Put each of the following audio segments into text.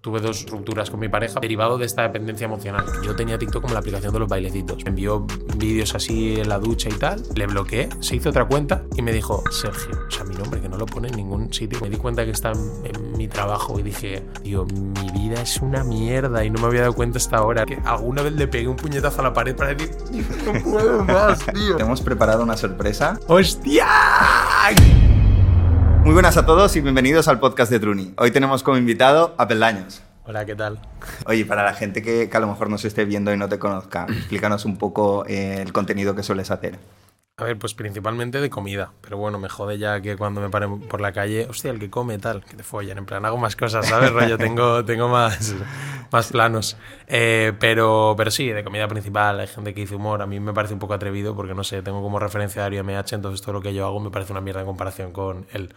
Tuve dos rupturas con mi pareja derivado de esta dependencia emocional. Yo tenía TikTok como la aplicación de los bailecitos. Me envió vídeos así en la ducha y tal. Le bloqueé, se hizo otra cuenta y me dijo, Sergio, o sea, mi nombre que no lo pone en ningún sitio. Me di cuenta que está en, mi trabajo y dije, tío, mi vida es una mierda y no me había dado cuenta hasta ahora. Que alguna vez le pegué un puñetazo a la pared para decir, no puedo más, tío. hemos preparado una sorpresa. ¡Hostia! Muy buenas a todos y bienvenidos al podcast de Truni. Hoy tenemos como invitado a Peldaños. Hola, ¿qué tal? Oye, para la gente que, a lo mejor nos esté viendo y no te conozca, explícanos un poco eh, el contenido que sueles hacer. A ver, pues principalmente de comida. Pero bueno, me jode ya que cuando me paren por la calle, hostia, el que come tal, que te follan. En plan, hago más cosas, ¿sabes? Rollo, tengo, tengo más, más planos. Eh, pero, pero sí, de comida principal. Hay gente que dice humor. A mí me parece un poco atrevido porque, no sé, tengo como referencia a MH, entonces todo lo que yo hago me parece una mierda en comparación con él.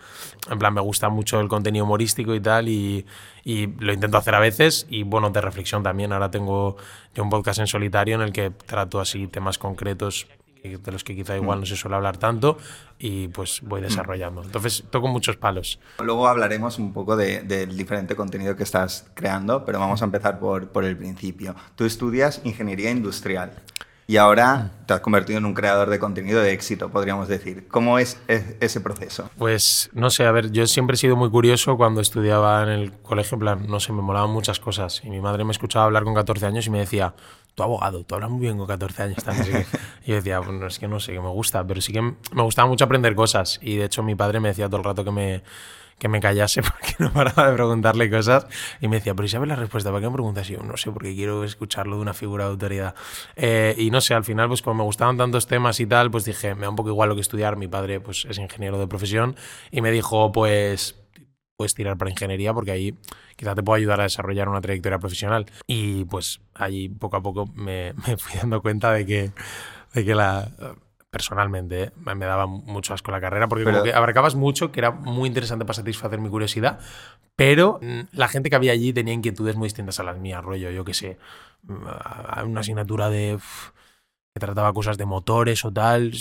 En plan, me gusta mucho el contenido humorístico y tal y, y lo intento hacer a veces. Y bueno, de reflexión también. Ahora tengo yo un podcast en solitario en el que trato así temas concretos de los que quizá igual no se suele hablar tanto y pues voy desarrollando. Entonces toco muchos palos. Luego hablaremos un poco del diferente contenido que estás creando, pero vamos a empezar por, por el principio. Tú estudias ingeniería industrial y ahora te has convertido en un creador de contenido de éxito, podríamos decir. ¿Cómo es ese proceso? Pues no sé, a ver, yo siempre he sido muy curioso cuando estudiaba en el colegio, en plan, no sé, me molaban muchas cosas y mi madre me escuchaba hablar con 14 años y me decía, tu abogado, tú hablas muy bien con 14 años también. y yo decía, bueno, es que no sé, que me gusta, pero sí que me gustaba mucho aprender cosas. Y de hecho mi padre me decía todo el rato que me, que me callase porque no paraba de preguntarle cosas. Y me decía, pero ¿y sabes la respuesta? ¿Para qué me preguntas? Y yo, no sé, porque quiero escucharlo de una figura de autoridad. Eh, y no sé, al final, pues como me gustaban tantos temas y tal, pues dije, me da un poco igual lo que estudiar. Mi padre, pues es ingeniero de profesión. Y me dijo, pues puedes tirar para ingeniería porque ahí quizá te pueda ayudar a desarrollar una trayectoria profesional. Y pues allí poco a poco me, fui dando cuenta de que, de que la personalmente ¿eh? me daba mucho asco la carrera porque como que abarcabas mucho que era muy interesante para satisfacer mi curiosidad pero mm, la gente que había allí tenía inquietudes muy distintas a las mías rollo yo que sé mm, una asignatura de que trataba cosas de motores o tal.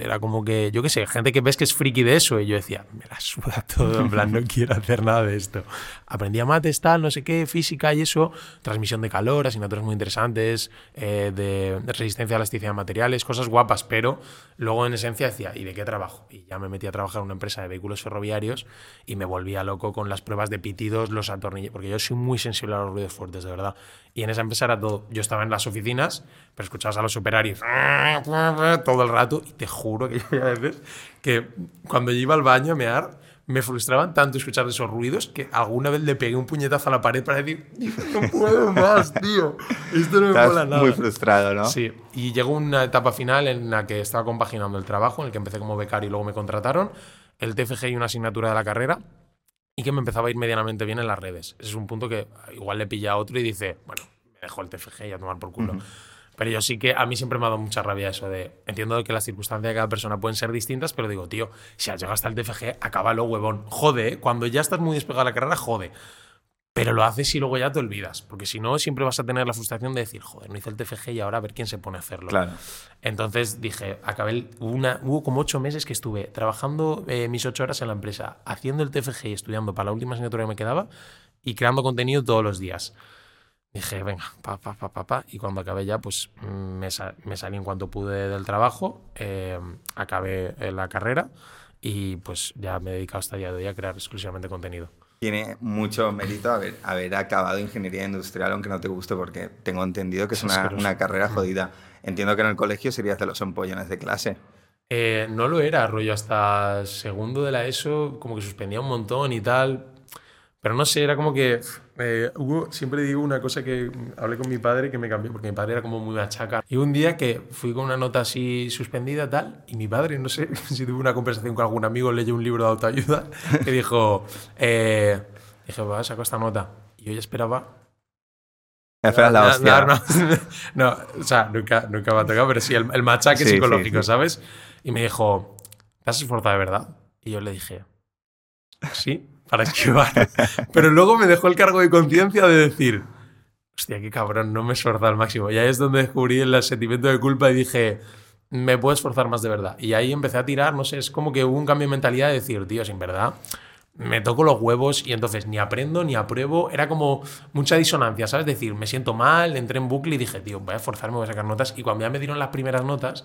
Era como que, yo qué sé, gente que ves que es friki de eso. Y yo decía, me la suda todo, en plan, no quiero hacer nada de esto. Aprendí a mates, tal, no sé qué, física y eso, transmisión de calor, asignaturas muy interesantes, eh, de, resistencia a elasticidad de materiales, cosas guapas, pero luego en esencia decía, ¿y de qué trabajo? Y ya me metí a trabajar en una empresa de vehículos ferroviarios y me volvía loco con las pruebas de pitidos, los atornillos, porque yo soy muy sensible a los ruidos fuertes, de verdad. Y en esa empresa era todo. Yo estaba en las oficinas, pero escuchabas a los operarios todo el rato y te juro que había veces que cuando yo iba al baño a mear, me frustraban tanto escuchar esos ruidos que alguna vez le pegué un puñetazo a la pared para decir, no puedo más, tío. Esto no me mola nada. Muy frustrado, ¿no? Sí. Y llegó una etapa final en la que estaba compaginando el trabajo, en el que empecé como becario y luego me contrataron, el TFG y una asignatura de la carrera y que me empezaba a ir medianamente bien en las redes. Ese es un punto que igual le pilla a otro y dice, bueno, me dejo el TFG y a tomar por culo. Pero yo sí que a mí siempre me ha dado mucha rabia eso de. Entiendo que las circunstancias de cada persona pueden ser distintas, pero digo, tío, si has llegado hasta el TFG, acábalo, huevón. Jode, ¿eh? cuando ya estás muy despegado de la carrera, jode. Pero lo haces y luego ya te olvidas. Porque si no, siempre vas a tener la frustración de decir, joder, no hice el TFG y ahora a ver quién se pone a hacerlo. Claro. Entonces dije, acabé. Una, hubo como ocho meses que estuve trabajando eh, mis ocho horas en la empresa, haciendo el TFG y estudiando para la última asignatura que me quedaba y creando contenido todos los días. Dije, venga, pa, pa, pa, pa, pa. Y cuando acabé ya, pues me, me salí en cuanto pude del trabajo, eh, acabé la carrera y pues ya me he dedicado hasta el día de hoy a crear exclusivamente contenido tiene mucho mérito haber, haber acabado ingeniería industrial, aunque no te guste, porque tengo entendido que es una, una carrera mm. jodida. Entiendo que en el colegio serías de los empollones de clase. Eh, no lo era, rollo, hasta segundo de la ESO, como que suspendía un montón y tal. Pero no sé, era como que eh, hubo, siempre digo una cosa que hablé con mi padre que me cambió, porque mi padre era como muy machaca. Y un día que fui con una nota así suspendida, tal, y mi padre, no sé si tuve una conversación con algún amigo, leyó un libro de autoayuda, que dijo, eh, dije, va, saco esta nota. Y yo ya esperaba Esperas la hostia. No, no, o sea, nunca, nunca me ha tocado, pero sí, el, el machaque psicológico, ¿sabes? Y me dijo, ¿te has esforzado de verdad? Y yo le dije, sí para esquivar. Pero luego me dejó el cargo de conciencia de decir, hostia, qué cabrón, no me esforza al máximo. Y ahí es donde descubrí el sentimiento de culpa y dije, me puedo esforzar más de verdad. Y ahí empecé a tirar, no sé, es como que hubo un cambio de mentalidad de decir, tío, sin verdad, me toco los huevos y entonces ni aprendo ni apruebo. Era como mucha disonancia, ¿sabes? Es decir, me siento mal, entré en bucle y dije, tío, voy a esforzarme, voy a sacar notas. Y cuando ya me dieron las primeras notas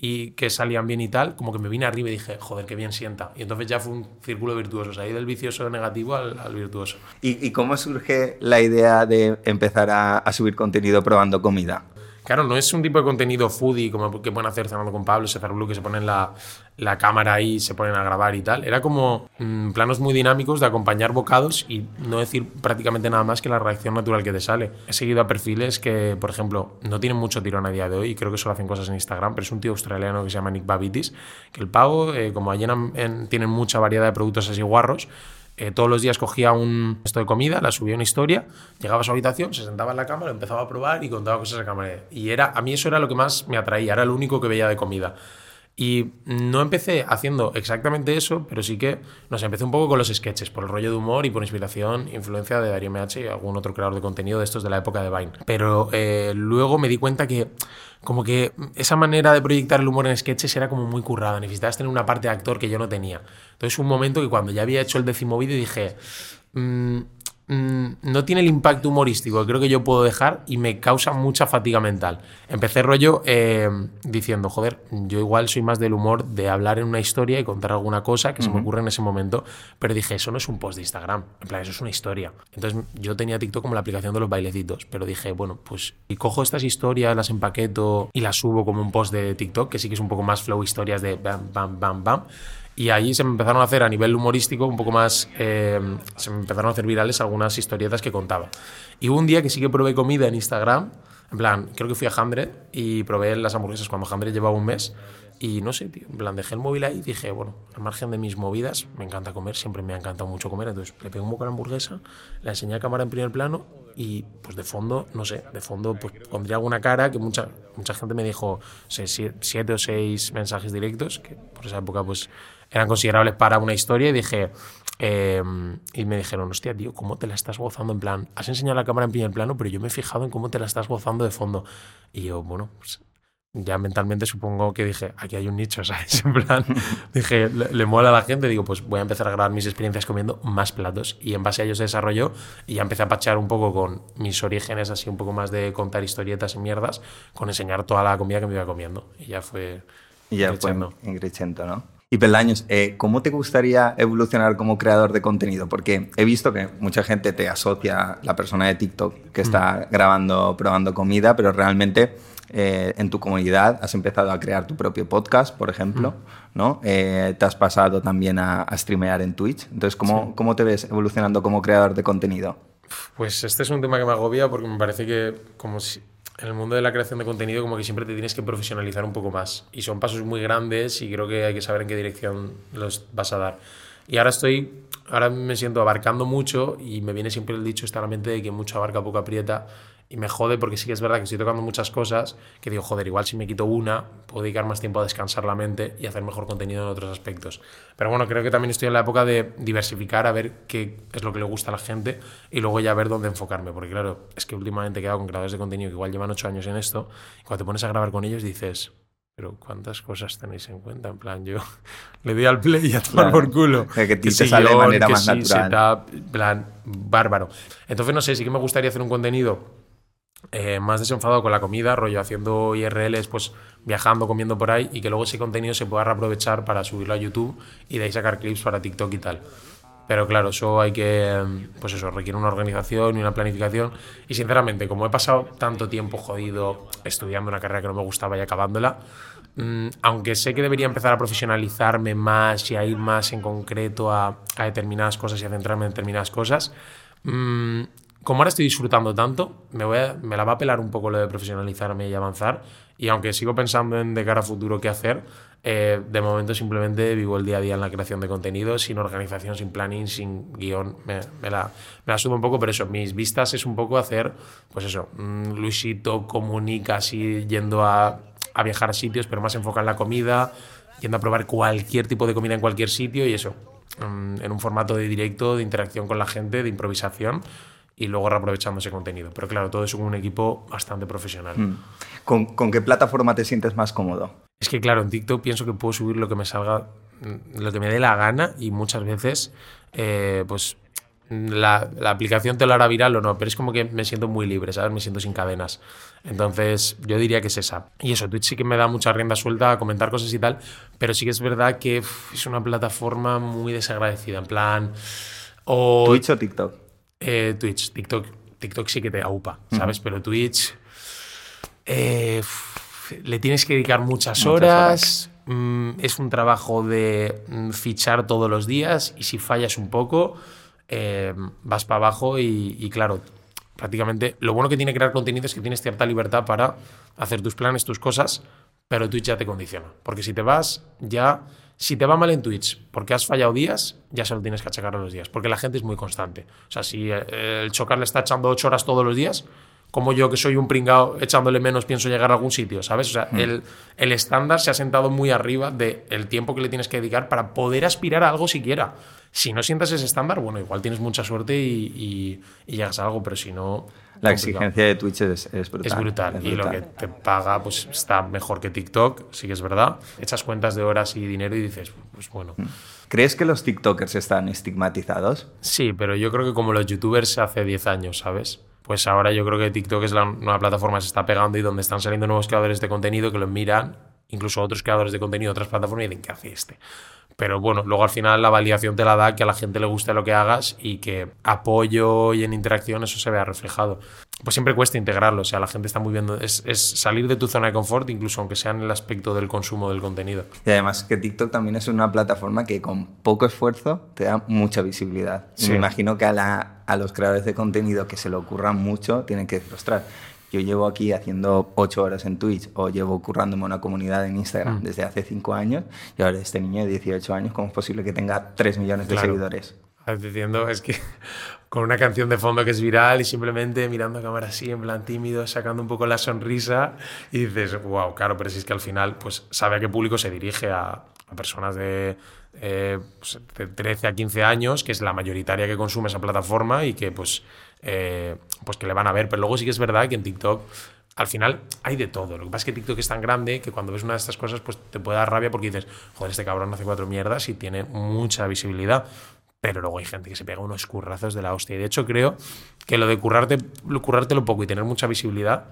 y que salían bien y tal, como que me vine arriba y dije, joder, qué bien sienta. Y entonces ya fue un círculo virtuoso, o sea, ahí del vicioso negativo al, virtuoso. ¿Y, ¿Y, cómo surge la idea de empezar a, a subir contenido probando comida? Claro, no es un tipo de contenido foodie como que pueden hacer cenando con Pablo, César Blue, que se ponen la, la cámara ahí se ponen a grabar y tal. Era como mmm, planos muy dinámicos de acompañar bocados y no decir prácticamente nada más que la reacción natural que te sale. He seguido a perfiles que, por ejemplo, no tienen mucho tirón a día de hoy y creo que solo hacen cosas en Instagram, pero es un tío australiano que se llama Nick Babitis, que el pavo, eh, como allí en, tienen mucha variedad de productos así guarros, eh, todos los días cogía un esto de comida, la subía una historia, llegaba a su habitación, se sentaba en la cámara, empezaba a probar y contaba cosas a cámara. Y era, a mí eso era lo que más me atraía, era lo único que veía de comida. Y no empecé haciendo exactamente eso, pero sí que, no sé, empecé un poco con los sketches, por el rollo de humor y por inspiración, influencia de Darío MH y algún otro creador de contenido de estos de la época de Vine. Pero eh, luego me di cuenta que como que esa manera de proyectar el humor en sketches era como muy currada, necesitabas tener una parte de actor que yo no tenía. Entonces un momento que cuando ya había hecho el décimo vídeo dije... Mmm, no tiene el impacto humorístico que creo que yo puedo dejar y me causa mucha fatiga mental. Empecé rollo eh, diciendo, joder, yo igual soy más del humor de hablar en una historia y contar alguna cosa que uh -huh. se me ocurre en ese momento, pero dije, eso no es un post de Instagram, en plan, eso es una historia. Entonces yo tenía TikTok como la aplicación de los bailecitos, pero dije, bueno, pues y cojo estas historias, las empaqueto y las subo como un post de TikTok, que sí que es un poco más flow historias de bam, bam, bam, bam. Y ahí se me empezaron a hacer a nivel humorístico un poco más. Eh, se me empezaron a hacer virales algunas historietas que contaba. Y hubo un día que sí que probé comida en Instagram. En plan, creo que fui a Hambre y probé las hamburguesas cuando Hambre llevaba un mes. Y no sé, tío, en plan, dejé el móvil ahí y dije, bueno, al margen de mis movidas, me encanta comer, siempre me ha encantado mucho comer. Entonces le pegué un poco a la hamburguesa, la enseñé a cámara en primer plano y pues de fondo, no sé, de fondo pues pondría alguna cara que mucha, mucha gente me dijo, sé, siete o seis mensajes directos, que por esa época pues eran considerables para una historia y dije, eh, y me dijeron, hostia, tío, ¿cómo te la estás gozando? En plan, has enseñado la cámara en primer plano, pero yo me he fijado en cómo te la estás gozando de fondo. Y yo, bueno, pues ya mentalmente supongo que dije, aquí hay un nicho, ¿sabes? En plan, dije, le, le, mola a la gente, digo, pues voy a empezar a grabar mis experiencias comiendo más platos y en base a ellos se desarrolló y ya empecé a pachar un poco con mis orígenes, así un poco más de contar historietas y mierdas, con enseñar toda la comida que me iba comiendo. Y ya fue... Y ya fue Ingrechento, ¿no? Y Peldaños, eh, ¿cómo te gustaría evolucionar como creador de contenido? Porque he visto que mucha gente te asocia a la persona de TikTok que está mm. grabando, probando comida, pero realmente eh, en tu comunidad has empezado a crear tu propio podcast, por ejemplo, mm. ¿no? Eh, te has pasado también a, a, streamear en Twitch. Entonces, ¿cómo, sí. ¿cómo te ves evolucionando como creador de contenido? Pues este es un tema que me agobia porque me parece que como si en el mundo de la creación de contenido como que siempre te tienes que profesionalizar un poco más. Y son pasos muy grandes y creo que hay que saber en qué dirección los vas a dar. Y ahora estoy, ahora me siento abarcando mucho y me viene siempre el dicho esta la mente de que mucho abarca, poco aprieta. Y me jode porque sí que es verdad que estoy tocando muchas cosas que digo, joder, igual si me quito una, puedo dedicar más tiempo a descansar la mente y hacer mejor contenido en otros aspectos. Pero bueno, creo que también estoy en la época de diversificar, a ver qué es lo que le gusta a la gente y luego ya ver dónde enfocarme. Porque claro, es que últimamente he quedado con creadores de contenido que igual llevan ocho años en esto y cuando te pones a grabar con ellos dices, pero ¿cuántas cosas tenéis en cuenta? En plan, yo le doy al play y a tomar claro. por culo. Que, que te sale de manera que más sí, natural. Setup, plan, bárbaro. Entonces, no sé, sí que me gustaría hacer un contenido eh, más desenfadado con la comida, rollo haciendo IRLs, pues viajando, comiendo por ahí y que luego ese contenido se pueda reaprovechar para subirlo a YouTube y de ahí sacar clips para TikTok y tal. Pero claro, eso hay que, pues eso, requiere una organización y una planificación. Y sinceramente, como he pasado tanto tiempo jodido estudiando una carrera que no me gustaba y acabándola, mmm, aunque sé que debería empezar a profesionalizarme más y a ir más en concreto a, a determinadas cosas y a centrarme en determinadas cosas, mmm, como ahora estoy disfrutando tanto, me, voy a, me la va a pelar un poco lo de profesionalizarme y avanzar. Y aunque sigo pensando en de cara a futuro qué hacer, eh, de momento simplemente vivo el día a día en la creación de contenido, sin organización, sin planning, sin guion. Me, me, la, me la subo un poco, pero eso, mis vistas es un poco hacer, pues eso, mmm, Luisito comunica así yendo a, a viajar a sitios, pero más enfocado en la comida, yendo a probar cualquier tipo de comida en cualquier sitio y eso, mmm, en un formato de directo, de interacción con la gente, de improvisación y luego reaprovechando ese contenido. Pero claro, todo eso con un equipo bastante profesional. Mm. ¿Con, ¿Con, qué plataforma te sientes más cómodo? Es que claro, en TikTok pienso que puedo subir lo que me salga, mm, lo que me dé la gana y muchas veces, eh, pues la, la, aplicación te lo hará viral o no, pero es como que me siento muy libre, ¿sabes? Me siento sin cadenas. Entonces, yo diría que es esa. Y eso, Twitch sí que me da mucha rienda suelta a comentar cosas y tal, pero sí que es verdad que es una plataforma muy desagradecida, en plan... O, ¿Twitch o TikTok? Eh, Twitch, TikTok, TikTok sí que te aupa, ¿sabes? Pero Twitch... Eh, le tienes que dedicar muchas, horas. Mm, es un trabajo de mm, fichar todos los días y si fallas un poco, eh, vas para abajo y, claro, prácticamente lo bueno que tiene crear contenido es que tienes cierta libertad para hacer tus planes, tus cosas, pero Twitch ya te condiciona. Porque si te vas, ya, si te va mal en Twitch porque has fallado días, ya se lo tienes que achacar a los días, porque la gente es muy constante. O sea, si eh, el chocar le está echando ocho horas todos los días, como yo que soy un pringao echándole menos pienso llegar a algún sitio, ¿sabes? O sea, mm. el, el, estándar se ha sentado muy arriba del el tiempo que le tienes que dedicar para poder aspirar a algo siquiera. Si no sientas ese estándar, bueno, igual tienes mucha suerte y, y, llegas a algo, pero si no... La exigencia de Twitch es, es, brutal. Es brutal. y lo que te paga pues está mejor que TikTok, sí que es verdad. Echas cuentas de horas y dinero y dices, pues bueno. Mm. ¿Crees que los TikTokers están estigmatizados? Sí, pero yo creo que como los YouTubers hace 10 años, ¿sabes? pues ahora yo creo que TikTok es la nueva plataforma que se está pegando y donde están saliendo nuevos creadores de contenido que lo miran, incluso otros creadores de contenido de otras plataformas y dicen, ¿qué hace este? Pero bueno, luego al final la validación te la da que a la gente le guste lo que hagas y que apoyo y en interacción eso se vea reflejado. Pues siempre cuesta integrarlo, o sea, la gente está muy viendo, es, salir de tu zona de confort, incluso aunque sea en el aspecto del consumo del contenido. Y además que TikTok también es una plataforma que con poco esfuerzo te da mucha visibilidad. me imagino que a la, a los creadores de contenido que se le ocurran mucho tienen que decir, yo llevo aquí haciendo ocho horas en Twitch o llevo currándome una comunidad en Instagram mm. desde hace cinco años y ahora este niño de 18 años, ¿cómo es posible que tenga 3 millones de seguidores? Entiendo, es que con una canción de fondo que es viral y simplemente mirando a cámara así, en plan tímido, sacando un poco la sonrisa y dices, wow, claro, pero si es que al final pues sabe a qué público se dirige, a, a personas de eh, pues, de 13 a 15 años, que es la mayoritaria que consume esa plataforma y que pues, eh, pues que le van a ver. Pero luego sí que es verdad que en TikTok al final hay de todo. Lo que pasa es que TikTok es tan grande que cuando ves una de estas cosas pues te puede dar rabia porque dices, joder, este cabrón hace cuatro mierdas y tiene mucha visibilidad. Pero luego hay gente que se pega unos currazos de la hostia. Y de hecho creo que lo de currarte, currártelo poco y tener mucha visibilidad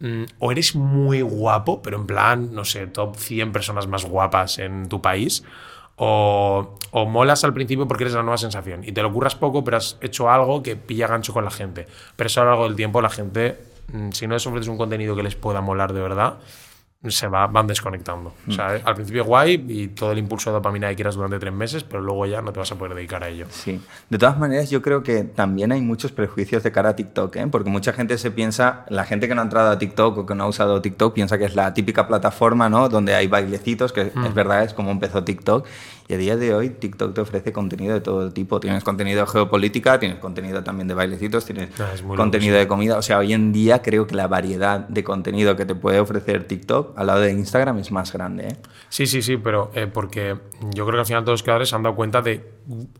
mm, o eres muy guapo, pero en plan, no sé, top 100 personas más guapas en tu país, o, molas al principio porque eres la nueva sensación y te lo curras poco, pero has hecho algo que pilla gancho con la gente. Pero eso a lo largo del tiempo la gente, mm, si no les ofreces un contenido que les pueda molar de verdad, se va, van desconectando. O sea, mm. al principio guay y todo el impulso de dopamina que quieras durante tres meses, pero luego ya no te vas a poder dedicar a ello. Sí. De todas maneras, yo creo que también hay muchos prejuicios de cara a TikTok, ¿eh? porque mucha gente se piensa, la gente que no ha entrado a TikTok o que no ha usado TikTok piensa que es la típica plataforma, ¿no? Donde hay bailecitos, que es mm. verdad, es como empezó TikTok. Y a día de hoy TikTok te ofrece contenido de todo tipo. Tienes contenido de geopolítica, tienes contenido también de bailecitos, tienes ah, contenido de comida. O sea, hoy en día creo que la variedad de contenido que te puede ofrecer TikTok al lado de Instagram es más grande. ¿eh? Sí, sí, sí, pero eh, porque yo creo que al final todos los creadores se han dado cuenta de,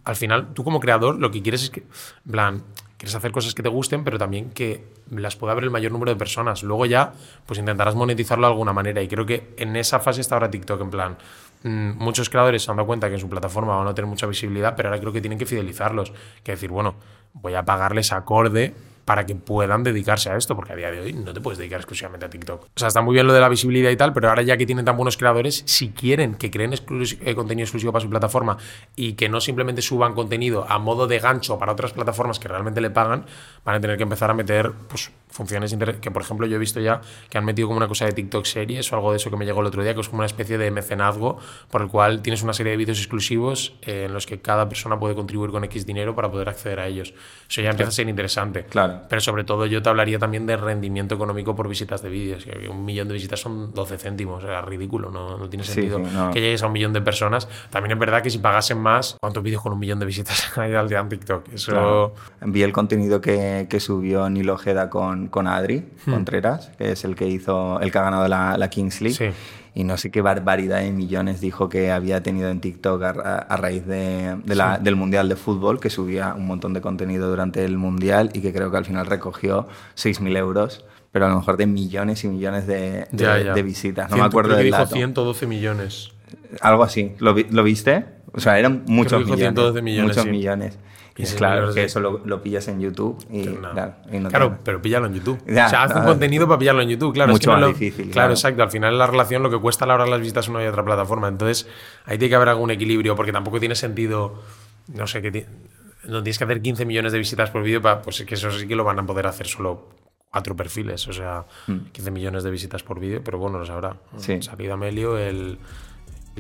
al final, tú como creador lo que quieres es que, en plan, quieres hacer cosas que te gusten, pero también que las pueda ver el mayor número de personas. Luego ya, pues intentarás monetizarlo de alguna manera. Y creo que en esa fase está ahora TikTok, en plan, muchos creadores se han dado cuenta que en su plataforma van a tener mucha visibilidad, pero ahora creo que tienen que fidelizarlos. Que decir, bueno, voy a pagarles acorde para que puedan dedicarse a esto, porque a día de hoy no te puedes dedicar exclusivamente a TikTok. O sea, está muy bien lo de la visibilidad y tal, pero ahora ya que tienen tan buenos creadores, si quieren que creen eh, contenido exclusivo para su plataforma y que no simplemente suban contenido a modo de gancho para otras plataformas que realmente le pagan, van a tener que empezar a meter pues, funciones que, por ejemplo, yo he visto ya que han metido como una cosa de TikTok series o algo de eso que me llegó el otro día, que es como una especie de mecenazgo por el cual tienes una serie de vídeos exclusivos eh, en los que cada persona puede contribuir con X dinero para poder acceder a ellos. Eso ya empieza a ser interesante. Claro. Pero sobre todo yo te hablaría también de rendimiento económico por visitas de vídeos. Un millón de visitas son 12 céntimos, era ridículo, no, no tiene sentido que llegues a un millón de personas. También es verdad que si pagasen más, ¿cuántos vídeos con un millón de visitas hay al día en TikTok? Eso... Envié el contenido que, que subió Nilo Ojeda con, con Adri Contreras, que es el que hizo, el que ha ganado la, la Kings League. Sí. Y no sé qué barbaridad de millones dijo que había tenido en TikTok a, a raíz de, de la, del Mundial de Fútbol, que subía un montón de contenido durante el Mundial y que creo que al final recogió 6.000 euros, pero a lo mejor de millones y millones de, de, Ya, ya. de visitas. No me acuerdo creo que del dijo dato. 112 millones. Algo así. ¿Lo, vi- lo viste? O sea, eran muchos millones. 112 millones, Muchos sí. millones. Y es claro que eso lo, lo pillas en YouTube y, No. claro, y no Claro, pero píllalo en YouTube. Ya, o sea, haz un contenido para pillarlo en YouTube, claro. es mucho que no más lo- difícil, Claro, claro. exacto. Al final la relación, lo que cuesta a la hora de las visitas una y otra plataforma. Entonces, ahí tiene que haber algún equilibrio, porque tampoco tiene sentido, no sé, que no tienes que hacer 15 millones de visitas por vídeo, para, pues es que eso sí que lo van a poder hacer solo cuatro perfiles, o sea, 15 millones de visitas por vídeo, pero bueno, lo sabrá. Mm. Sí. Salido Amelio, el,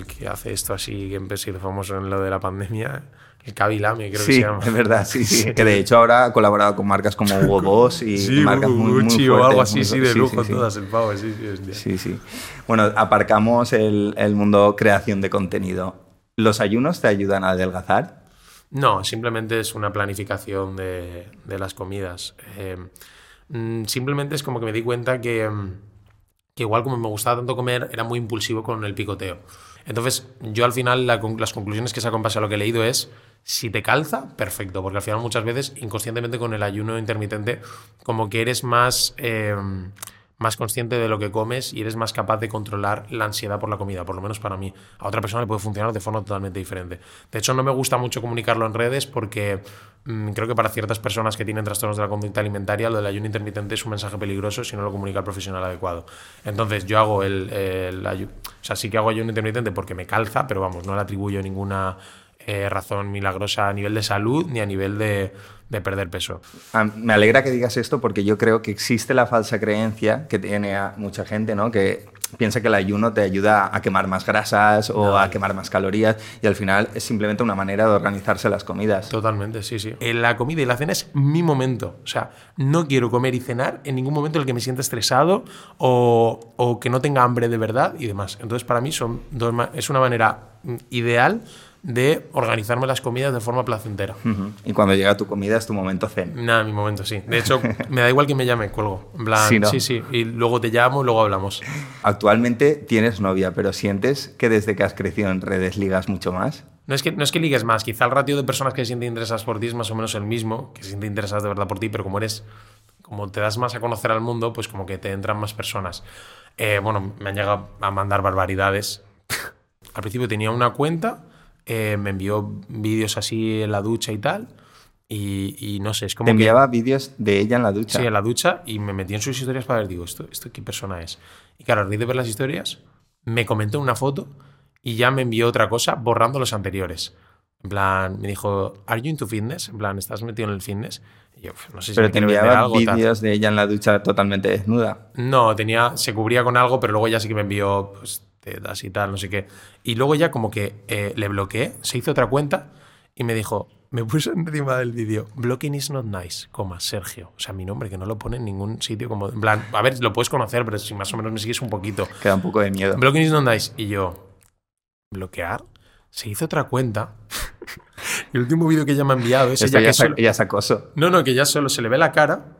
el que hace esto así, que empezó famoso en lo de la pandemia, el Kabilame, creo que Sí, se llama. es verdad, sí, sí. Que de hecho ahora ha colaborado con marcas como Hugo Boss y Sí, marcas muy, muy Gucci o fuertes, algo así, muy sí, de sí, lujo, todas el pavo, sí, sí, hostia. Sí, sí. Bueno, aparcamos el, el mundo creación de contenido. ¿Los ayunos te ayudan a adelgazar? No, simplemente es una planificación de, de las comidas. Eh, mm, simplemente es como que me di cuenta que, mm, que igual como me gustaba tanto comer, era muy impulsivo con el picoteo. Entonces, yo al final las conclusiones que saco en base a lo que he leído es, si te calza, perfecto, porque al final muchas veces inconscientemente con el ayuno intermitente como que eres más... eh, más consciente de lo que comes y eres más capaz de controlar la ansiedad por la comida, por lo menos para mí. A otra persona le puede funcionar de forma totalmente diferente. De hecho, no me gusta mucho comunicarlo en redes porque creo que para ciertas personas que tienen trastornos de la conducta alimentaria, lo del ayuno intermitente es un mensaje peligroso si no lo comunica el profesional adecuado. Entonces, yo hago el, el ayu- O sea, sí que hago ayuno intermitente porque me calza, pero vamos, no le atribuyo ninguna eh, razón milagrosa a nivel de salud ni a nivel de, de perder peso. Ah, Me alegra que digas esto porque yo creo que existe la falsa creencia que tiene a mucha gente, ¿no? Que piensa que el ayuno te ayuda a quemar más grasas o a quemar más calorías y al final es simplemente una manera de organizarse las comidas. Totalmente, sí, sí. Eh, La comida y la cena es mi momento. O sea, no quiero comer y cenar en ningún momento en el que me sienta estresado o, o que no tenga hambre de verdad y demás. Entonces, para mí son dos es una manera mm, ideal de organizarme las comidas de forma placentera. Ujú. Y cuando llega tu comida es tu momento zen. Nada, mi momento, sí. De hecho, me da igual que me llame, cuelgo. En plan, Sí, ¿no? sí, sí. Y luego te llamo y luego hablamos. Actualmente tienes novia, pero sientes que desde que has crecido en redes ligas mucho más. No es, que, no es que ligues más, quizá el ratio de personas que se sienten interesadas por ti es más o menos el mismo, que se sienten interesadas de verdad por ti, pero como eres, como te das más a conocer al mundo, pues como que te entran más personas. Eh, bueno, me han llegado a mandar barbaridades. al principio tenía una cuenta, eh, me envió vídeos así en la ducha y tal, y, y no sé, es como Te que... enviaba vídeos de ella en la ducha. Sí, en la ducha y me metí en sus historias para ver, digo, ¿esto, esto qué persona es? Y claro, a raíz de ver las historias, me comentó una foto y ya me envió otra cosa borrando los anteriores. En plan, me dijo, ¿Are you into fitness? En plan, ¿estás metido en el fitness? Y yo, "Uf, no sé si pero me te enviaba algo. tal". vídeos de ella en la ducha totalmente desnuda. No, tenía, se cubría con algo, pero luego ya sí que me envió pues, tetas y tal, no sé qué. Y luego ya como que eh, le bloqueé, se hizo otra cuenta y me dijo, me puso encima del vídeo, blocking is not nice, coma, Sergio. O sea, mi nombre, que no lo pone en ningún sitio como... En plan, a ver, lo puedes conocer, pero si más o menos me sigues un poquito. Queda un poco de miedo. Blocking is not nice. Y yo, ¿bloquear? Se hizo otra cuenta. el último vídeo que ella me ha enviado es Esto ella ya, que solo- ya es acoso. no, no, que ya solo se le ve la cara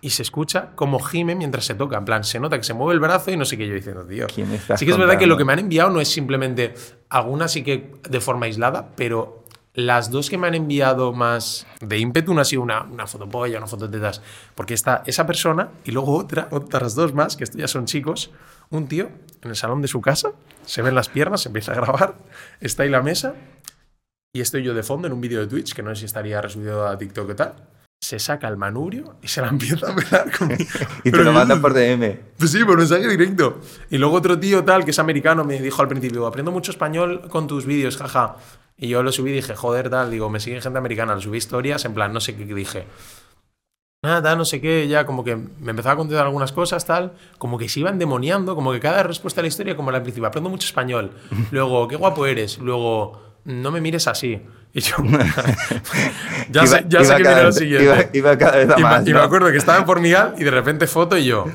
y se escucha como gime mientras se toca. En plan, se nota que se mueve el brazo y no sé qué yo diciendo, tío. ¿Quién estás Sí que es verdad que lo que me han enviado no es simplemente alguna sí que de forma aislada, pero las dos que me han enviado más de ímpetu no ha sido una, una foto polla, una foto de tetas. Porque está esa persona y luego otra, otras dos más, que esto ya son chicos. Un tío en el salón de su casa, se ven las piernas, se empieza a grabar, está ahí la mesa y estoy yo de fondo en un vídeo de Twitch, que no sé si estaría resubido a TikTok o tal. Se saca el manubrio y se la empieza a pelar conmigo. Y te Pero lo mandan por DM. Pues sí, por mensaje directo. Y luego otro tío tal, que es americano, me dijo al principio, aprendo mucho español con tus vídeos, jaja. Y yo lo subí y dije, joder, tal, digo, me siguen gente americana, le subí historias, en plan, no sé qué dije. Nada, no sé qué, ya como que me empezaba a contar algunas cosas, tal, como que se iban demoniando, como que cada respuesta a la historia, como la principio, aprendo mucho español, luego, qué guapo eres, luego, no me mires así. Y yo, ya Iba- sé, ya sé que viene lo siguiente. Iba, iba cada vez a Y, me- más. y me acuerdo que estaba en Formigal y de repente foto y yo.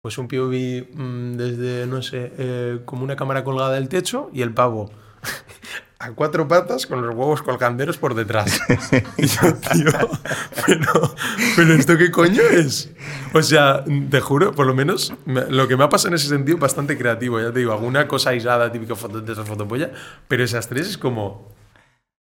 Pues un POV mm, desde, no sé, eh, como una cámara colgada del techo y el pavo a cuatro patas con los huevos colganderos por detrás. pero, ¿esto qué coño es? O sea, te juro, por lo menos lo que me ha pasado en ese sentido bastante creativo. Ya te digo, alguna cosa aislada, típico foto de fotopolla, pero esas tres es como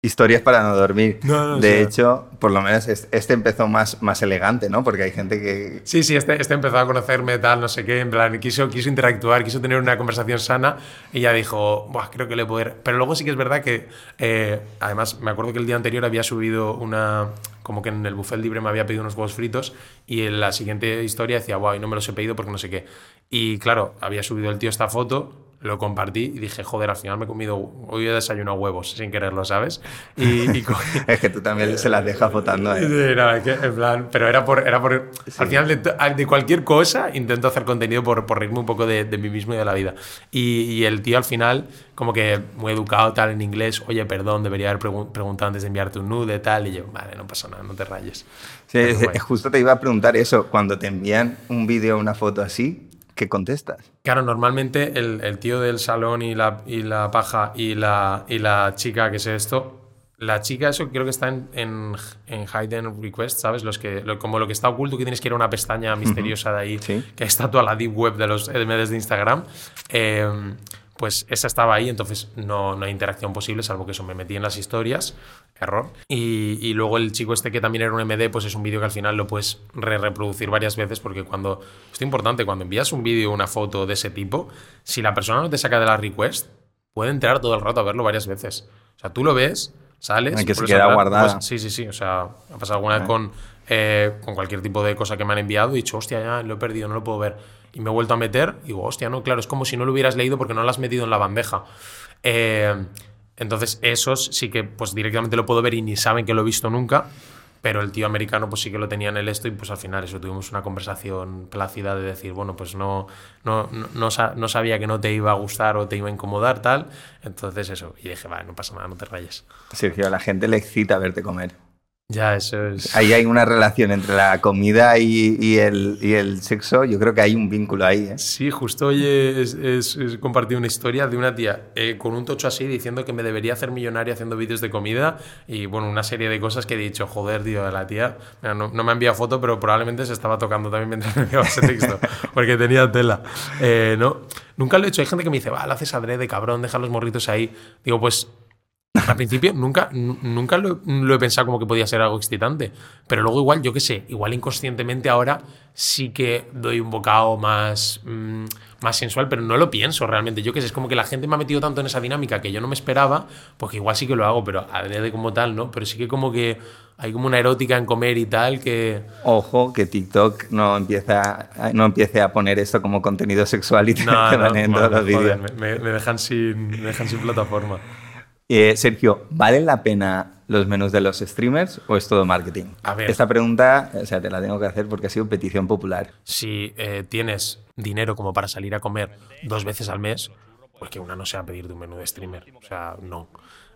Historias para no dormir. de hecho, por lo menos este empezó más, más elegante, ¿no? Porque hay gente que... Sí, sí, este, este empezó a conocerme, tal, no sé qué, en plan, quiso, quiso interactuar, quiso tener una conversación sana y ya dijo, Buah, creo que le puedo... Pero luego sí que es verdad que, eh, además, me acuerdo que el día anterior había subido una... Como que en el buffet libre me había pedido unos huevos fritos y en la siguiente historia decía, wow, y no me los he pedido porque no sé qué. Y claro, había subido el tío esta foto lo compartí y dije, joder, al final me he comido, hoy he desayunado huevos sin quererlo, ¿sabes? Y, es que tú también se las dejas votando ahí. en plan, pero era por, era por al final de, cualquier cosa intento hacer contenido por, por reírme un poco de, mí mismo y de la vida. Y, el tío al final, como que muy educado, tal, en inglés, oye, perdón, debería haber preguntado antes de enviarte un nude, tal, y yo, vale, no pasa nada, no te rayes. Sí, justo te iba a preguntar eso, cuando te envían un vídeo o una foto así, ¿qué contestas? Claro, normalmente el, el, tío del salón y la, y la paja y la, y la chica que es esto, la chica, eso creo que está en, en, en Hidden Request, ¿sabes? Los que, como lo que está oculto, que tienes que ir a una pestaña misteriosa de ahí, que está toda la deep web de los MDs de Instagram. Eh, pues esa estaba ahí, entonces no, no hay interacción posible, salvo que eso me metí en las historias, error. Y, y, luego el chico este que también era un MD, pues es un vídeo que al final lo puedes re reproducir varias veces, porque cuando, esto es importante, cuando envías un vídeo o una foto de ese tipo, si la persona no te saca de la request, puede entrar todo el rato a verlo varias veces. O sea, tú lo ves, sales... Hay que se queda guardada. Pues, sí, sí, sí, o sea, ha pasado alguna vez con, eh, con cualquier tipo de cosa que me han enviado y he dicho, hostia, ya lo he perdido, no lo puedo ver y me he vuelto a meter y digo, hostia, no, claro, es como si no lo hubieras leído porque no lo has metido en la bandeja. Eh, entonces, esos sí que pues directamente lo puedo ver y ni saben que lo he visto nunca, pero el tío americano pues sí que lo tenía en el esto y pues al final eso tuvimos una conversación plácida de decir, bueno, pues no, no, no, no, sabía que no te iba a gustar o te iba a incomodar, tal. Entonces eso, y dije, va, no pasa nada, no te rayes. Sergio, a la gente le excita verte comer. Ya, eso es. Ahí hay una relación entre la comida y, el, y el, sexo. Yo creo que hay un vínculo ahí. ¿eh? Sí, justo hoy he compartido una historia de una tía eh, con un tocho así diciendo que me debería hacer millonaria haciendo vídeos de comida y bueno, una serie de cosas que he dicho, joder, tío, la tía no, no, me ha enviado foto, pero probablemente se estaba tocando también mientras me enviaba ese texto, porque tenía tela. Eh, no, nunca lo he hecho. Hay gente que me dice, va, lo haces adrede, cabrón, deja los morritos ahí. Digo, pues al principio nunca, nunca lo, he pensado como que podía ser algo excitante, pero luego igual, yo qué sé, igual inconscientemente ahora sí que doy un bocado más, mm, más sensual, pero no lo pienso realmente. Yo qué sé, es como que la gente me ha metido tanto en esa dinámica que yo no me esperaba, porque igual sí que lo hago, pero a de como tal, ¿no? Pero sí que como que hay como una erótica en comer y tal que... Ojo, que TikTok no, empieza, no empiece a poner esto como contenido sexual y no, no, en todos los vídeos. Me, dejan sin, me dejan sin plataforma. Eh, Sergio, ¿valen la pena los menús de los streamers o es todo marketing? A ver. Esta pregunta, o sea, te la tengo que hacer porque ha sido petición popular. Si eh, tienes dinero como para salir a comer dos veces al mes, pues que una no sea pedir de un menú de streamer. O sea, no.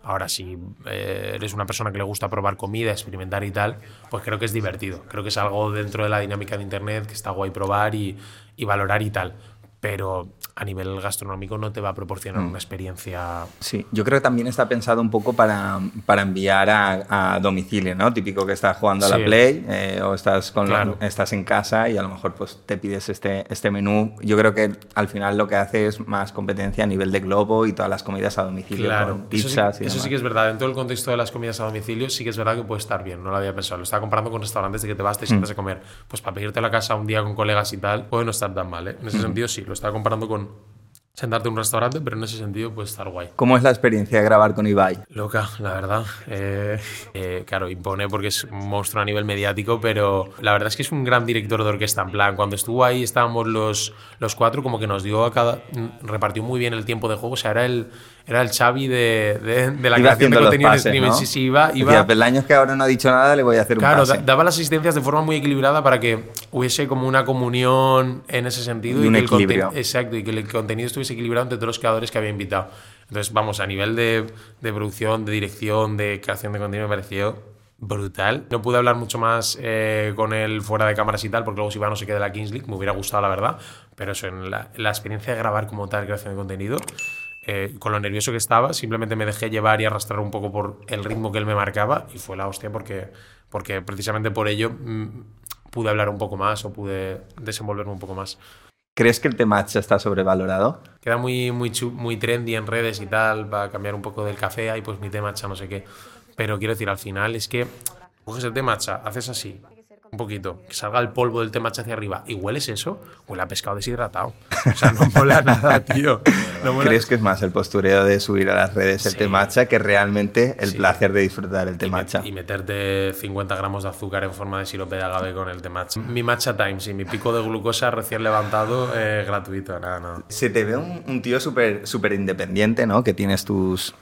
Ahora, si eh, eres una persona que le gusta probar comida, experimentar y tal, pues creo que es divertido. Creo que es algo dentro de la dinámica de Internet que está guay probar y, y valorar y tal. Pero a nivel gastronómico no te va a proporcionar mm. una experiencia. Sí, yo creo que también está pensado un poco para, para enviar a, domicilio, ¿no? Típico que estás jugando a la Play eh, o estás, con estás en casa y a lo mejor pues, te pides este, este menú. Yo creo que al final lo que hace es más competencia a nivel de globo y todas las comidas a domicilio, claro. pizzas eso sí, Eso sí que es verdad. Dentro del contexto de las comidas a domicilio sí que es verdad que puede estar bien, no lo había pensado. Lo estaba comparando con restaurantes de que te vas, te sientas mm. a comer. Pues para pedirte a la casa un día con colegas y tal, puede no estar tan mal, ¿eh? En ese mm. sentido sí, lo estaba comparando con from sentarte en un restaurante, pero en ese sentido puede estar guay. ¿Cómo es la experiencia de grabar con Ibai? Loca, la verdad. Eh, eh, claro, impone porque es un monstruo a nivel mediático, pero la verdad es que es un gran director de orquesta. En plan, cuando estuvo ahí estábamos los, los cuatro, como que nos dio a cada. repartió muy bien el tiempo de juego. O sea, era el, era el Xavi de, de, la creación de contenido de streaming. Sí, sí, iba. iba el año es que ahora no ha dicho nada, le voy a hacer un Claro, daba las asistencias de forma muy equilibrada para que hubiese como una comunión en ese sentido. Y, un equilibrio. exacto, y que el contenido estuviese equilibrado entre todos los creadores que había invitado. Entonces, vamos, a nivel de, de producción, de dirección, de creación de contenido, me pareció brutal. No pude hablar mucho más eh, con él fuera de cámaras y tal, porque luego si iba no se queda la Kings League, me hubiera gustado la verdad, pero eso, en la, la experiencia de grabar como tal, creación de contenido, eh, con lo nervioso que estaba, simplemente me dejé llevar y arrastrar un poco por el ritmo que él me marcaba y fue la hostia porque, porque precisamente por ello mm, pude hablar un poco más o pude desenvolverme un poco más. ¿Crees que el tema está sobrevalorado? Queda muy, muy, muy trendy en redes y tal, va a cambiar un poco del café, ahí pues mi tema no sé qué. Pero quiero decir, al final es que coges el té matcha, haces así, un poquito, que salga el polvo del té matcha hacia arriba y hueles eso, huele a pescado deshidratado. O sea, no mola nada, tío. ¿Crees que es más el postureo de subir a las redes el té matcha que realmente el placer de disfrutar el té matcha? y meterte 50 gramos de azúcar en forma de sirope de agave con el té matcha. Mi matcha time, sí, mi pico de glucosa recién levantado, eh, gratuito, nada, no. Se te ve un, tío súper super independiente, ¿no? Que tienes tus,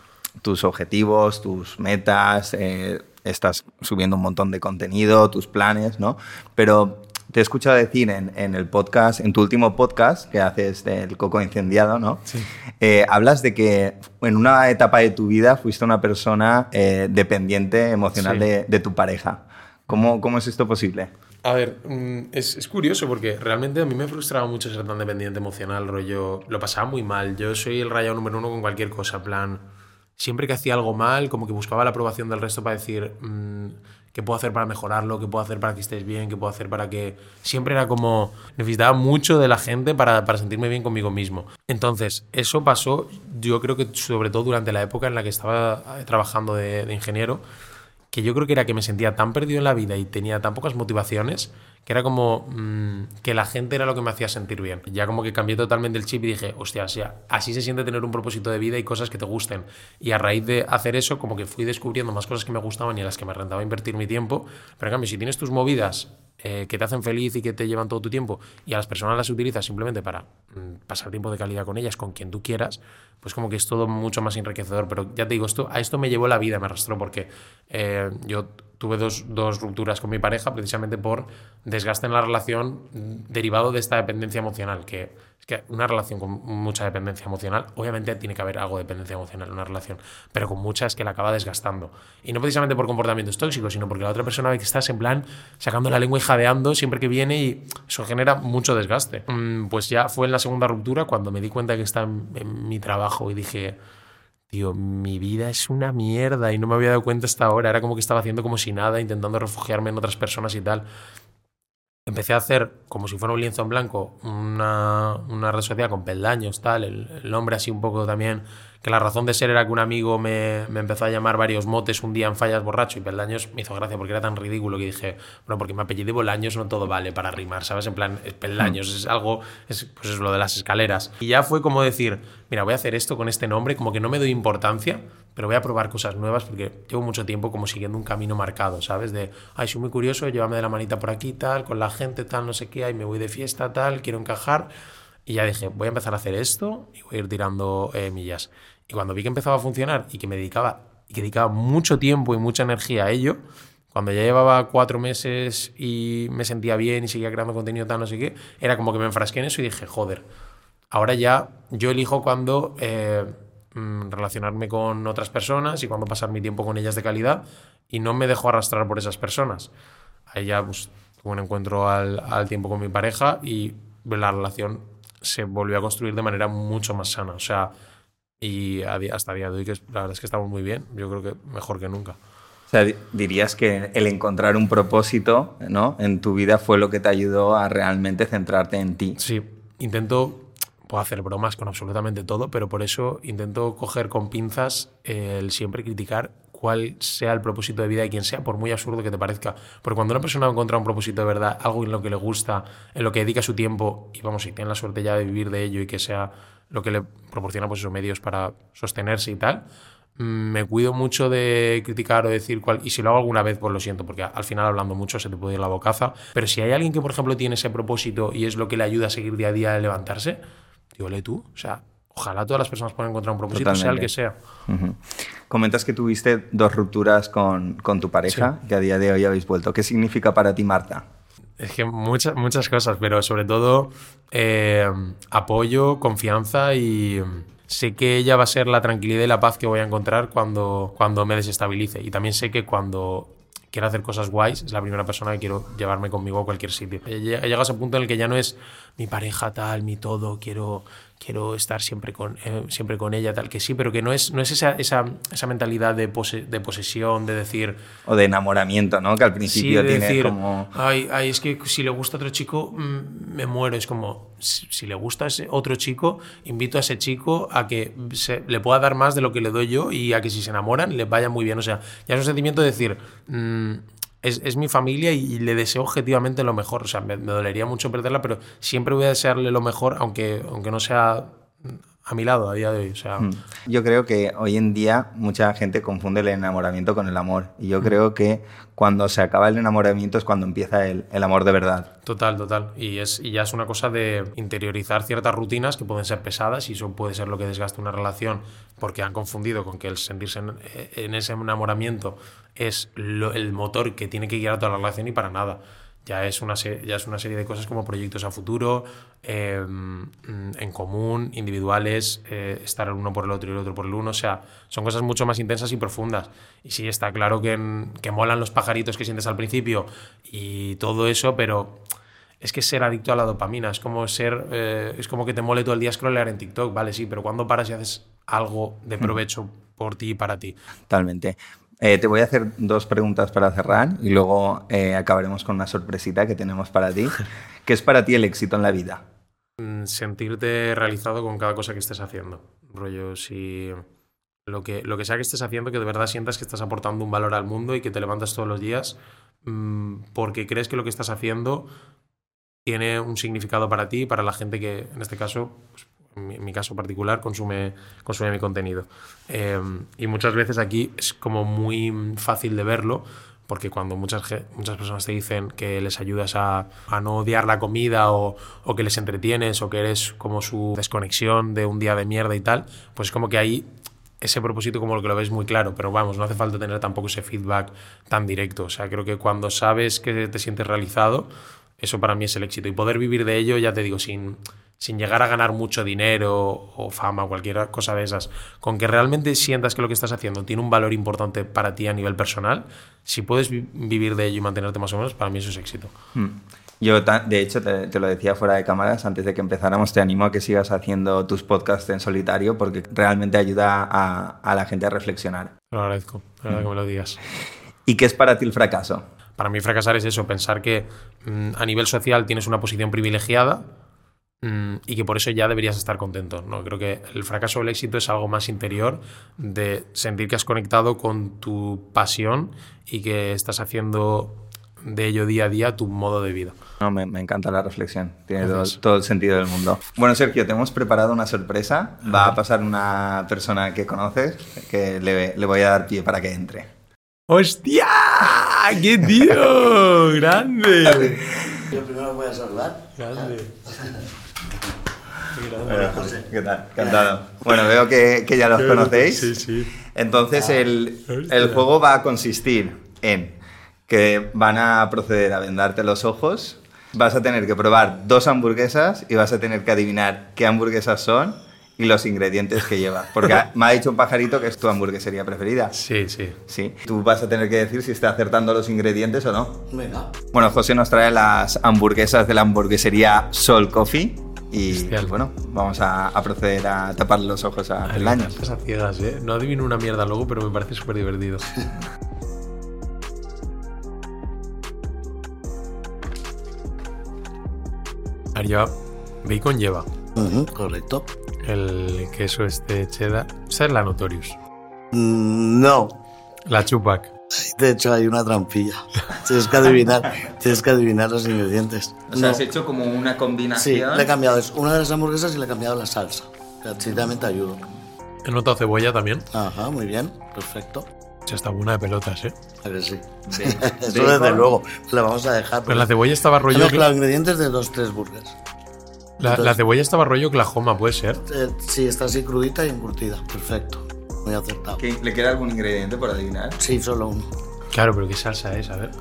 tus objetivos, tus metas, eh, estás subiendo un montón de contenido, tus planes, ¿no? Pero te he escuchado decir en, en, el podcast, en tu último podcast que haces del coco incendiado, ¿no? Sí. Eh, hablas de que en una etapa de tu vida fuiste una persona eh, dependiente emocional de, de, tu pareja. ¿Cómo, ¿Cómo, es esto posible? A ver, mm, es, es, curioso porque realmente a mí me frustraba mucho ser tan dependiente emocional, rollo. Lo pasaba muy mal. Yo soy el rayado número uno con cualquier cosa, plan siempre que hacía algo mal, como que buscaba la aprobación del resto para decir mm, qué puedo hacer para mejorarlo, qué puedo hacer para que estés bien, qué puedo hacer para que... Siempre era como... Necesitaba mucho de la gente para, para sentirme bien conmigo mismo. Entonces, eso pasó, yo creo que sobre todo durante la época en la que estaba eh, trabajando de ingeniero, que yo creo que era que me sentía tan perdido en la vida y tenía tan pocas motivaciones que era como mm, que la gente era lo que me hacía sentir bien. Ya como que cambié totalmente el chip y dije, hostia, así se siente tener un propósito de vida y cosas que te gusten. Y a raíz de hacer eso, como que fui descubriendo más cosas que me gustaban y en las que me rentaba invertir mi tiempo. Pero en cambio, si tienes tus movidas eh, que te hacen feliz y que te llevan todo tu tiempo y a las personas las utilizas simplemente para mm, pasar tiempo de calidad con ellas, con quien tú quieras, pues como que es todo mucho más enriquecedor. Pero ya te digo, esto, a esto me llevó la vida, me arrastró porque eh, yo tuve dos, dos, rupturas con mi pareja precisamente por desgaste en la relación derivado de esta dependencia emocional, que es que una relación con mucha dependencia emocional, obviamente tiene que haber algo de dependencia emocional en una relación, pero con mucha es que la acaba desgastando. Y no precisamente por comportamientos tóxicos, sino porque la otra persona ve que estás en plan sacando la lengua y jadeando siempre que viene y eso genera mucho desgaste. Mm, pues ya fue en la segunda ruptura cuando me di cuenta que estaba en mi trabajo y dije tío, mi vida es una mierda y no me había dado cuenta hasta ahora. Era como que estaba haciendo como si nada, intentando refugiarme en otras personas y tal. Empecé a hacer, como si fuera un lienzo en blanco, una, una red social con peldaños, tal, el, el nombre así un poco también que la razón de ser era que un amigo me, me, empezó a llamar varios motes un día en fallas borracho y Peldaños me hizo gracia porque era tan ridículo que dije, bueno, porque me apellidé Bolaños no todo vale para rimar, ¿sabes? En plan, Peldaños es algo, es, pues es lo de las escaleras. Y ya fue como decir, mira, voy a hacer esto con este nombre, como que no me doy importancia, pero voy a probar cosas nuevas porque llevo mucho tiempo como siguiendo un camino marcado, ¿sabes? De, ay, soy muy curioso, llévame de la manita por aquí, tal, con la gente, tal, no sé qué, ay, me voy de fiesta, tal, quiero encajar. Y ya dije, voy a empezar a hacer esto y voy a ir tirando eh, millas. Y cuando vi que empezaba a funcionar y que me dedicaba, y dedicaba mucho tiempo y mucha energía a ello, cuando ya llevaba cuatro meses y me sentía bien y seguía creando contenido tal, no sé era como que me enfrasqué en eso y dije, joder, ahora ya yo elijo cuándo eh, mm, relacionarme con otras personas y cuándo pasar mi tiempo con ellas de calidad y no me dejo arrastrar por esas personas. Ahí ya pues, tuve un encuentro al, al tiempo con mi pareja y la relación se volvió a construir de manera mucho más sana. O sea, y hasta día de hoy, que la verdad es que estamos muy bien, yo creo que mejor que nunca. O sea, dirías que el encontrar un propósito ¿no? en tu vida fue lo que te ayudó a realmente centrarte en ti. Sí, intento, puedo hacer bromas con absolutamente todo, pero por eso intento coger con pinzas el siempre criticar cuál sea el propósito de vida de quien sea, por muy absurdo que te parezca. Porque cuando una persona encuentra un propósito de verdad, algo en lo que le gusta, en lo que dedica su tiempo, y vamos, si tiene la suerte ya de vivir de ello y que sea lo que le proporciona pues, esos medios para sostenerse y tal. Mm, me cuido mucho de criticar o decir cuál. Y si lo hago alguna vez, pues lo siento, porque al final hablando mucho se te puede ir la bocaza. Pero si hay alguien que, por ejemplo, tiene ese propósito y es lo que le ayuda a seguir día a día a levantarse, dígole tú. O sea, ojalá todas las personas puedan encontrar un propósito, sea el que sea. Comentas que tuviste dos rupturas con, con tu pareja, que a día de hoy habéis vuelto. ¿Qué significa para ti, Marta? Es que muchas, muchas cosas, pero sobre todo eh, apoyo, confianza y sé que ella va a ser la tranquilidad y la paz que voy a encontrar cuando, cuando me desestabilice. Y también sé que cuando quiero hacer cosas guays, es la primera persona que quiero llevarme conmigo a cualquier sitio. Llega a ese punto en el que ya no es mi pareja tal, mi todo, quiero, quiero estar siempre con, eh, siempre con ella, tal que sí, pero que no es, no es esa, esa, esa mentalidad de, pose- de posesión, de decir, O de enamoramiento, ¿no? Que al sí, principio de tiene decir, como... ay, ay, es que si le gusta otro chico, mm, me muero. Es como, si, si le gusta ese otro chico, invito a ese chico a que se, le pueda dar más de lo que le doy yo y a que si se enamoran, les vaya muy bien. O sea, ya es un sentimiento de decir, mm, es, es mi familia y, le deseo objetivamente lo mejor. O sea, me, me dolería mucho perderla, pero siempre voy a desearle lo mejor, aunque, aunque no sea a mi lado a día de hoy. O sea, Mm. Yo creo que hoy en día mucha gente confunde el enamoramiento con el amor. Y Mm. yo creo que cuando se acaba el enamoramiento es cuando empieza el, el amor de verdad. Total, total. Y, es, y ya es una cosa de interiorizar ciertas rutinas que pueden ser pesadas y eso puede ser lo que desgasta una relación porque han confundido con que el sentirse en, en ese enamoramiento es lo- el motor que tiene que guiar a toda la relación y para nada. Ya es una, se- ya es una serie de cosas como proyectos a futuro, eh, mm, en común, individuales, eh, estar el uno por el otro y el otro por el uno. O sea, son cosas mucho más intensas y profundas. Y sí, está claro que, que molan los pajaritos que sientes al principio y todo eso, pero es que ser adicto a la dopamina. Es como ser. eh, es como que te mole todo el día scrollear en TikTok, vale, sí, pero cuando paras y haces algo de provecho por ti y para ti? Totalmente. Eh, te voy a hacer dos preguntas para cerrar y luego eh, acabaremos con una sorpresita que tenemos para ti. ¿Qué es para ti el éxito en la vida? Mm, sentirte realizado con cada cosa que estés haciendo. Rollo, si lo que, lo que sea que estés haciendo, que de verdad sientas que estás aportando un valor al mundo y que te levantas todos los días mm, porque crees que lo que estás haciendo tiene un significado para ti y para la gente que, en este caso, pues, en, mi, caso particular, consume, consume mi contenido. Eh, y muchas veces aquí es como muy fácil de verlo porque cuando muchas, muchas personas te dicen que les ayudas a, a no odiar la comida o, o que les entretienes o que eres como su desconexión de un día de mierda y tal, pues es como que ahí ese propósito como lo que lo ves muy claro, pero vamos, no hace falta tener tampoco ese feedback tan directo. O sea, creo que cuando sabes que te sientes realizado, eso para mí es el éxito. Y poder vivir de ello, ya te digo, sin, sin llegar a ganar mucho dinero o fama o cualquier cosa de esas, con que realmente sientas que lo que estás haciendo tiene un valor importante para ti a nivel personal, si puedes vi- vivir de ello y mantenerte más o menos, para mí eso es éxito. Hmm. Yo, de hecho, te, te lo decía fuera de cámaras, antes de que empezáramos, te animo a que sigas haciendo tus podcasts en solitario porque realmente ayuda a, a la gente a reflexionar. Lo agradezco, de verdad que me lo digas. ¿Y qué es para ti el fracaso? Para mí fracasar es eso, pensar que mm, a nivel social tienes una posición privilegiada y que por eso ya deberías estar contento. No, creo que el fracaso o el éxito es algo más interior de sentir que has conectado con tu pasión y que estás haciendo de ello día a día tu modo de vida. No, me, me encanta la reflexión, tiene todo, todo el sentido del mundo. Bueno, Sergio, te hemos preparado una sorpresa. Va a pasar una persona que conoces, que le, le voy a dar pie para que entre. ¡Hostia! ¡Qué tío! ¡Grande! Yo primero voy a saludar. ¡Grande! ¿Qué tal? Encantado. Bueno, veo que, que ya los conocéis. Sí, sí. Entonces el, el juego va a consistir en que van a proceder a vendarte los ojos, vas a tener que probar dos hamburguesas y vas a tener que adivinar qué hamburguesas son y los ingredientes que lleva. Porque me ha dicho un pajarito que es tu hamburguesería preferida. Sí, sí. Sí, tú vas a tener que decir si está acertando los ingredientes o no. Venga. Bueno, José nos trae las hamburguesas de la hamburguesería Sol Coffee y bueno, vamos a, a proceder a tapar los ojos a Peldaños. Estás a ciegas, ¿eh? No adivino una mierda luego, pero me parece súper divertido. Lleva... Bacon lleva correcto. el queso este cheddar. Esa es la Notorious. Mm, No. La Chupac. De hecho, hay una trampilla. Tienes que adivinar, tienes que adivinar los ingredientes. O sea, No. has hecho como una Sí, combinación. le he cambiado. Es una de las hamburguesas y le he cambiado la salsa. Así también te ayudo. He notado cebolla también. Ajá, muy bien. Perfecto. Se está buena de pelotas, ¿eh? A que sí. Sí. Eso desde luego. Le vamos a dejar. Pero la cebolla estaba He rollo... mezclado ingredientes de dos, tres burgers. La, la cebolla estaba rollo Oklahoma, puede ser. Eh, sí, está así crudita y encurtida. Perfecto. Muy acertado. ¿Qué- ¿Le queda algún ingrediente por adivinar? Sí, solo uno. Claro, pero qué salsa es, a ver.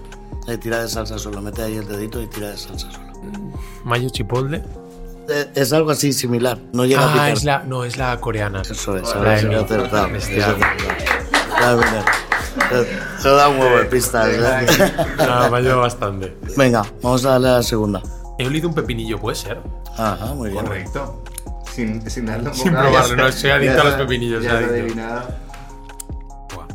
Eh, tira de salsa solo. Mete ahí el dedito y tira de salsa solo. Mayo chipotle. Eh, es algo así similar. No llega a Ah, picar. es la, no, es la coreana. Eso es, ahora es acertado. Se da un huevo de pistas. ¿eh? No, me ha ayudado bastante. Venga, vamos a darle a la segunda. He olido un pepinillo, puede ser. Ajá, muy bien. Correcto. Sin, sin darle un Sin probarlo, ya no, está- soy adicto a los pepinillos, ya adivinado. Buah.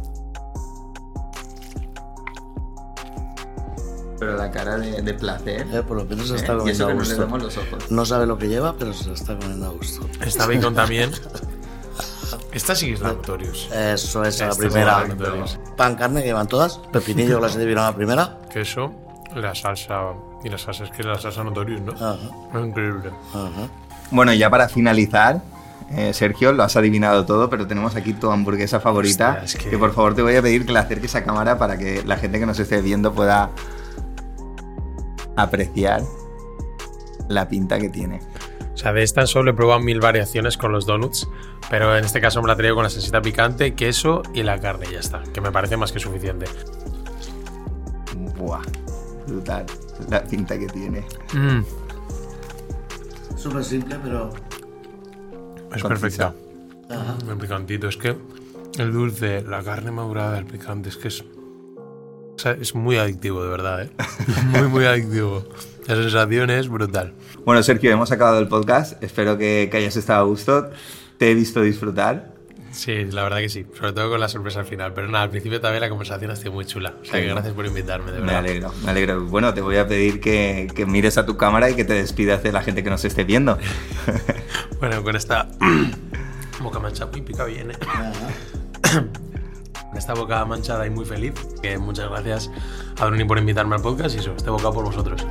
Pero la cara de, de placer. Eh, por lo menos se ¿eh? está Y eso comiendo a que no le gusto. vemos los ojos. No sabe lo que lleva, pero se lo está comiendo a gusto. Está bacon también. Esta sí que es la Notorious. Eso es la es primera. la. Pan, carne, que llevan todas. Pepinillo, las he adivinado a la primera. Queso, la salsa. Y la salsa, es que la salsa Notorious, ¿no? Ajá, Increíble. ajá. Bueno, ya para finalizar, eh, Sergio, lo has adivinado todo, pero tenemos aquí tu hamburguesa favorita. Hostia, es que- que... por favor te voy a pedir que la acerques a cámara para que la gente que nos esté viendo pueda apreciar la pinta que tiene. O sea, de esta solo he probado mil variaciones con los donuts, pero en este caso me la traigo con la salsita picante, queso y la carne, y ya está, que me parece más que suficiente. Buah, brutal la pinta que tiene. Mm, Súper simple, pero. es perfecta. Ajá. El picantito, es que el dulce, la carne madurada, el picante, es que es. o sea, es muy adictivo, de verdad, ¿eh? Muy, muy adictivo. La sensación es brutal. Bueno, Sergio, hemos acabado el podcast. Espero que, que hayas estado a gusto. Te he visto disfrutar. Sí, la verdad que sí, sobre todo con la sorpresa al final. Pero nada, al principio también la conversación ha sido muy chula. O sea, que gracias por invitarme, de Me verdad. alegro, me alegro. Bueno, te voy a pedir que, que mires a tu cámara y que te despidas de la gente que nos esté viendo. Bueno, con esta boca manchada, uy, pica bien, ¿eh? Con esta boca manchada y muy feliz, que muchas gracias a Droni por invitarme al podcast y eso, este boca por vosotros.